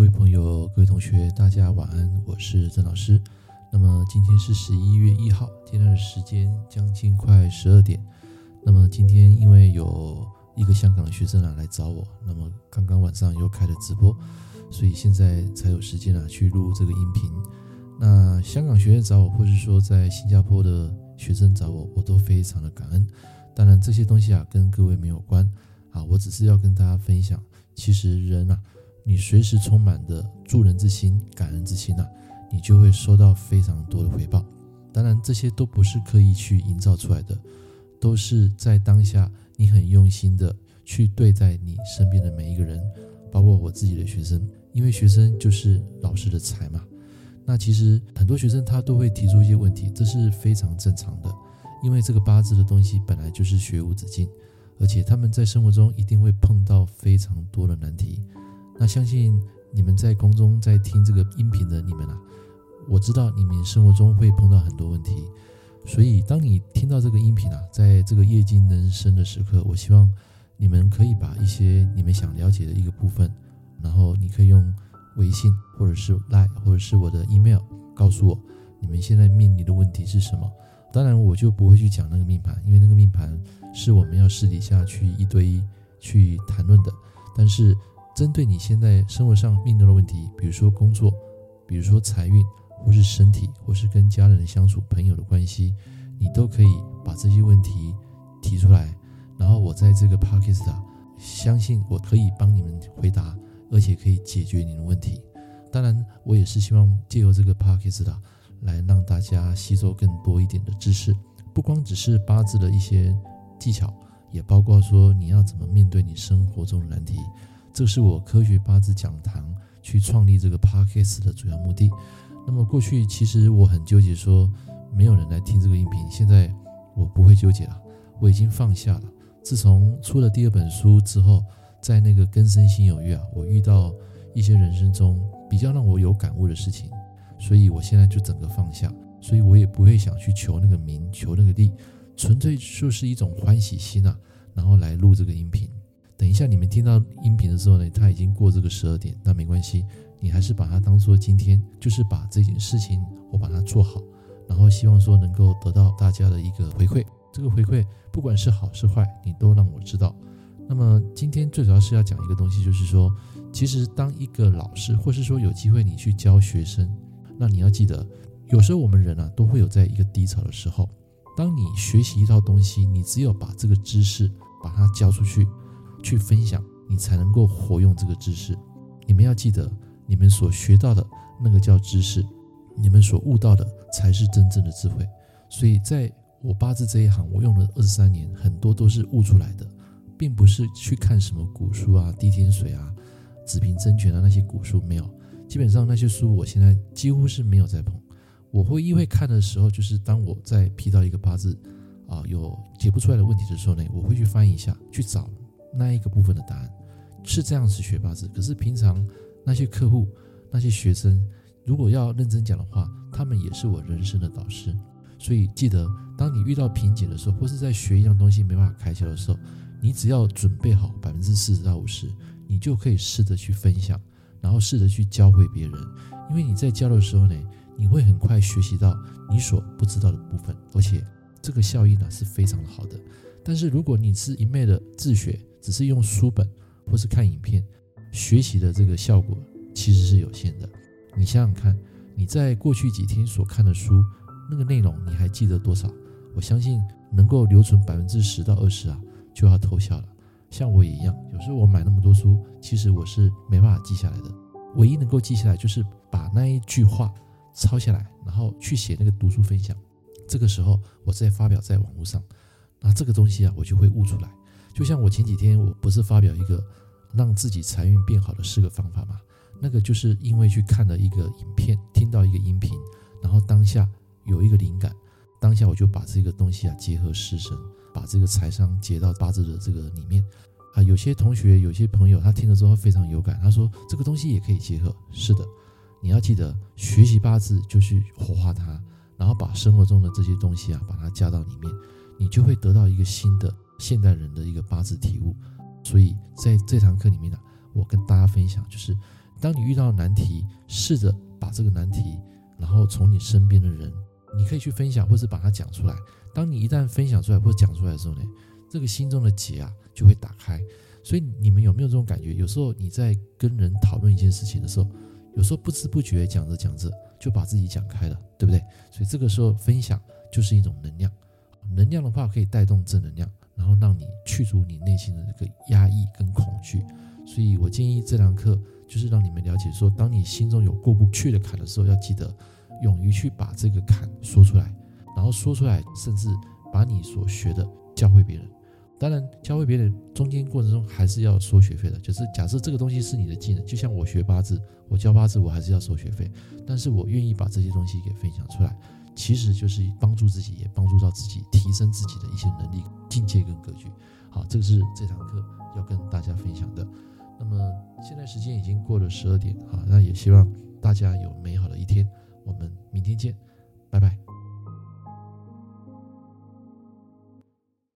各位朋友、各位同学，大家晚安，我是曾老师。那么今天是十一月一号，现在的时间将近快十二点。那么今天因为有一个香港的学生啊来找我，那么刚刚晚上又开了直播，所以现在才有时间啊去录这个音频。那香港学生找我，或是说在新加坡的学生找我，我都非常的感恩。当然这些东西啊跟各位没有关啊，我只是要跟大家分享，其实人啊。你随时充满的助人之心、感恩之心呐、啊，你就会收到非常多的回报。当然，这些都不是刻意去营造出来的，都是在当下你很用心的去对待你身边的每一个人，包括我自己的学生，因为学生就是老师的财嘛。那其实很多学生他都会提出一些问题，这是非常正常的，因为这个八字的东西本来就是学无止境，而且他们在生活中一定会碰到非常多的难题。那相信你们在空中在听这个音频的你们啊，我知道你们生活中会碰到很多问题，所以当你听到这个音频啊，在这个夜静人生的时刻，我希望你们可以把一些你们想了解的一个部分，然后你可以用微信或者是 Line 或者是我的 email 告诉我你们现在面临的问题是什么。当然我就不会去讲那个命盘，因为那个命盘是我们要私底下去一对一去谈论的，但是。针对你现在生活上面到的问题，比如说工作，比如说财运，或是身体，或是跟家人的相处、朋友的关系，你都可以把这些问题提出来。然后我在这个 Podcast 相信我可以帮你们回答，而且可以解决你的问题。当然，我也是希望借由这个 Podcast 来让大家吸收更多一点的知识，不光只是八字的一些技巧，也包括说你要怎么面对你生活中的难题。这是我科学八字讲堂去创立这个 podcast 的主要目的。那么过去其实我很纠结，说没有人来听这个音频。现在我不会纠结了，我已经放下了。自从出了第二本书之后，在那个根深新有约啊，我遇到一些人生中比较让我有感悟的事情，所以我现在就整个放下，所以我也不会想去求那个名，求那个利，纯粹就是一种欢喜心啊，然后来录这个音频。等一下，你们听到音频的时候呢，它已经过这个十二点，那没关系，你还是把它当做今天，就是把这件事情我把它做好，然后希望说能够得到大家的一个回馈。这个回馈不管是好是坏，你都让我知道。那么今天最主要是要讲一个东西，就是说，其实当一个老师，或是说有机会你去教学生，那你要记得，有时候我们人啊都会有在一个低潮的时候。当你学习一套东西，你只有把这个知识把它教出去。去分享，你才能够活用这个知识。你们要记得，你们所学到的那个叫知识，你们所悟到的才是真正的智慧。所以，在我八字这一行，我用了二十三年，很多都是悟出来的，并不是去看什么古书啊、地天水啊、子平真诠啊那些古书没有。基本上那些书，我现在几乎是没有在碰。我会因为看的时候，就是当我在批到一个八字啊有解不出来的问题的时候呢，我会去翻一下，去找。那一个部分的答案是这样子学八字，可是平常那些客户、那些学生，如果要认真讲的话，他们也是我人生的导师。所以记得，当你遇到瓶颈的时候，或是在学一样东西没办法开窍的时候，你只要准备好百分之四十到五十，你就可以试着去分享，然后试着去教会别人。因为你在教的时候呢，你会很快学习到你所不知道的部分，而且这个效益呢是非常的好的。但是如果你是一昧的自学，只是用书本或是看影片学习的这个效果其实是有限的。你想想看，你在过去几天所看的书，那个内容你还记得多少？我相信能够留存百分之十到二十啊，就要偷笑了。像我也一样，有时候我买那么多书，其实我是没办法记下来的。唯一能够记下来，就是把那一句话抄下来，然后去写那个读书分享。这个时候，我再发表在网络上，那这个东西啊，我就会悟出来。就像我前几天，我不是发表一个让自己财运变好的四个方法吗？那个就是因为去看了一个影片，听到一个音频，然后当下有一个灵感，当下我就把这个东西啊结合式神，把这个财商结到八字的这个里面啊。有些同学、有些朋友他听了之后非常有感，他说这个东西也可以结合。是的，你要记得学习八字就去活化它，然后把生活中的这些东西啊把它加到里面，你就会得到一个新的。现代人的一个八字体悟，所以在这堂课里面呢，我跟大家分享，就是当你遇到难题，试着把这个难题，然后从你身边的人，你可以去分享，或者把它讲出来。当你一旦分享出来或讲出来的时候呢，这个心中的结啊就会打开。所以你们有没有这种感觉？有时候你在跟人讨论一件事情的时候，有时候不知不觉讲着讲着就把自己讲开了，对不对？所以这个时候分享就是一种能量，能量的话可以带动正能量，然后让你去除你内心的这个压抑跟恐惧。所以我建议这堂课就是让你们了解说，当你心中有过不去的坎的时候，要记得勇于去把这个坎说出来，然后说出来，甚至把你所学的教会别人。当然，教会别人中间过程中还是要收学费的。就是假设这个东西是你的技能，就像我学八字，我教八字，我还是要收学费。但是我愿意把这些东西给分享出来，其实就是帮助自己，也帮助到自己，提升自己的一些能力、境界跟格局。好，这个是这堂课要跟大家分享的。那么现在时间已经过了十二点，好，那也希望大家有美好的一天。我们明天见。拜拜